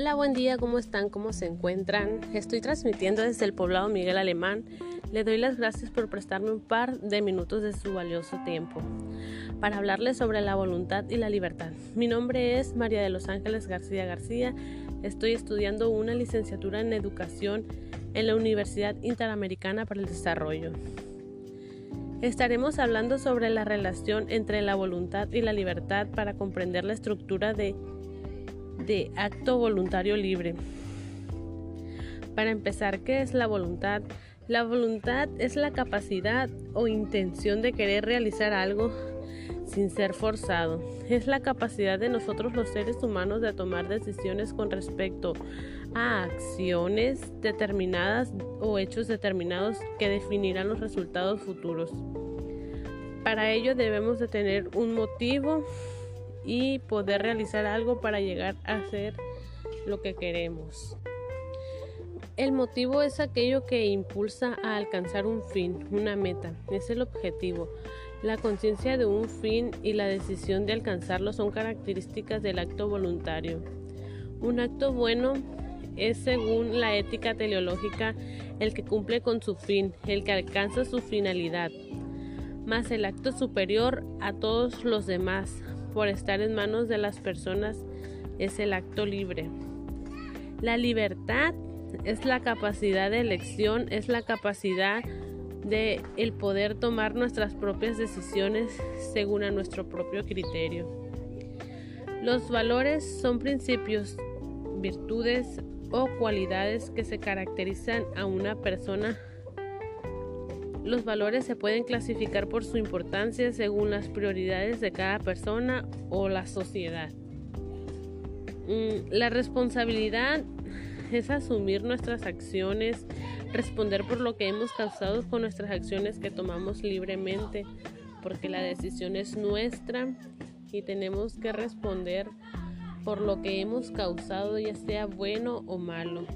Hola, buen día, ¿cómo están? ¿Cómo se encuentran? Estoy transmitiendo desde el poblado Miguel Alemán. Le doy las gracias por prestarme un par de minutos de su valioso tiempo para hablarles sobre la voluntad y la libertad. Mi nombre es María de los Ángeles García García. Estoy estudiando una licenciatura en educación en la Universidad Interamericana para el Desarrollo. Estaremos hablando sobre la relación entre la voluntad y la libertad para comprender la estructura de de acto voluntario libre. Para empezar, ¿qué es la voluntad? La voluntad es la capacidad o intención de querer realizar algo sin ser forzado. Es la capacidad de nosotros los seres humanos de tomar decisiones con respecto a acciones determinadas o hechos determinados que definirán los resultados futuros. Para ello debemos de tener un motivo y poder realizar algo para llegar a hacer lo que queremos. El motivo es aquello que impulsa a alcanzar un fin, una meta, es el objetivo. La conciencia de un fin y la decisión de alcanzarlo son características del acto voluntario. Un acto bueno es según la ética teleológica el que cumple con su fin, el que alcanza su finalidad, más el acto superior a todos los demás, por estar en manos de las personas es el acto libre. La libertad es la capacidad de elección, es la capacidad de el poder tomar nuestras propias decisiones según a nuestro propio criterio. Los valores son principios, virtudes o cualidades que se caracterizan a una persona los valores se pueden clasificar por su importancia según las prioridades de cada persona o la sociedad. Mm, la responsabilidad es asumir nuestras acciones, responder por lo que hemos causado con nuestras acciones que tomamos libremente, porque la decisión es nuestra y tenemos que responder por lo que hemos causado, ya sea bueno o malo.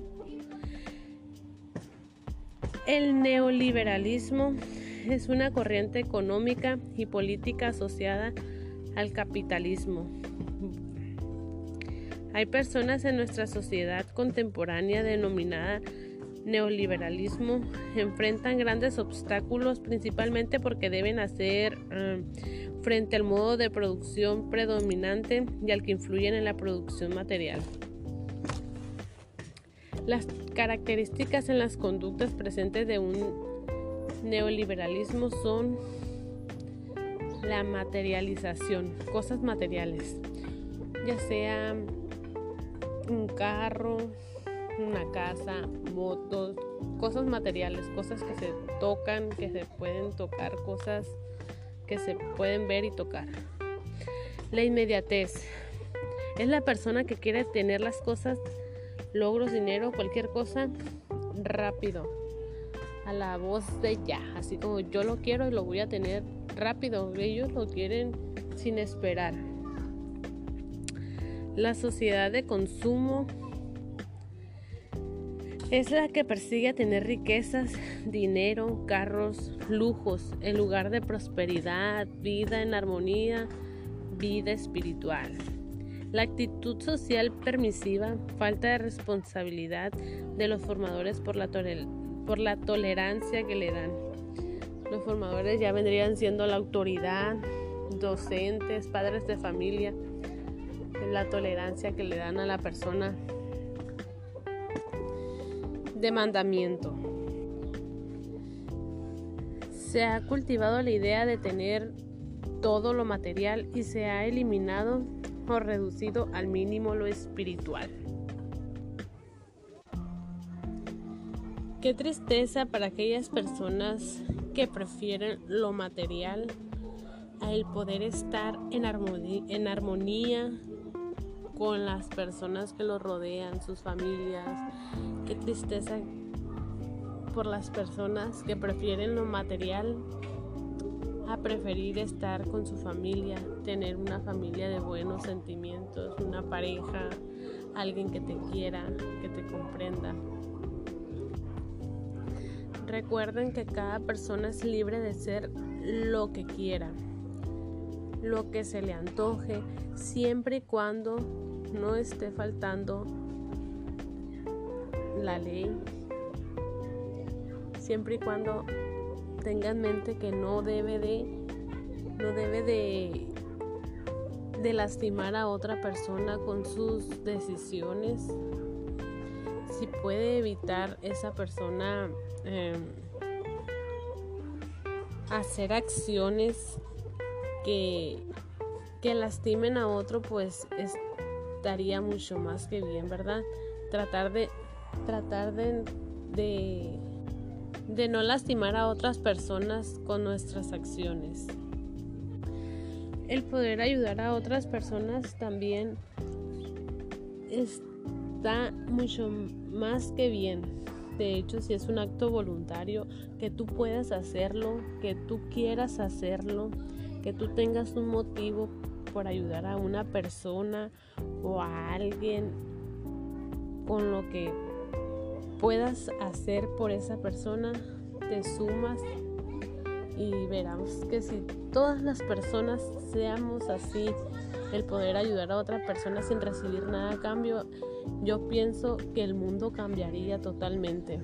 El neoliberalismo es una corriente económica y política asociada al capitalismo. Hay personas en nuestra sociedad contemporánea denominada neoliberalismo enfrentan grandes obstáculos principalmente porque deben hacer eh, frente al modo de producción predominante y al que influyen en la producción material. Las características en las conductas presentes de un neoliberalismo son la materialización, cosas materiales, ya sea un carro, una casa, motos, cosas materiales, cosas que se tocan, que se pueden tocar, cosas que se pueden ver y tocar. La inmediatez es la persona que quiere tener las cosas logros, dinero, cualquier cosa, rápido. A la voz de ya, así como yo lo quiero y lo voy a tener rápido. Ellos lo quieren sin esperar. La sociedad de consumo es la que persigue tener riquezas, dinero, carros, lujos, en lugar de prosperidad, vida en armonía, vida espiritual. La actitud social permisiva, falta de responsabilidad de los formadores por la, por la tolerancia que le dan. Los formadores ya vendrían siendo la autoridad, docentes, padres de familia, la tolerancia que le dan a la persona de mandamiento. Se ha cultivado la idea de tener todo lo material y se ha eliminado reducido al mínimo lo espiritual. Qué tristeza para aquellas personas que prefieren lo material a el poder estar en armonía, en armonía con las personas que los rodean, sus familias. Qué tristeza por las personas que prefieren lo material a preferir estar con su familia, tener una familia de buenos sentimientos, una pareja, alguien que te quiera, que te comprenda. Recuerden que cada persona es libre de ser lo que quiera, lo que se le antoje, siempre y cuando no esté faltando la ley, siempre y cuando tenga en mente que no debe de, no debe de, de lastimar a otra persona con sus decisiones. Si puede evitar esa persona em, hacer acciones que, que lastimen a otro, pues estaría mucho más que bien, ¿verdad? Tratar de tratar de, de, de no lastimar a otras personas con nuestras acciones. El poder ayudar a otras personas también está mucho más que bien. De hecho, si es un acto voluntario, que tú puedas hacerlo, que tú quieras hacerlo, que tú tengas un motivo por ayudar a una persona o a alguien con lo que puedas hacer por esa persona, te sumas y verás que si todas las personas seamos así, el poder ayudar a otra persona sin recibir nada a cambio, yo pienso que el mundo cambiaría totalmente.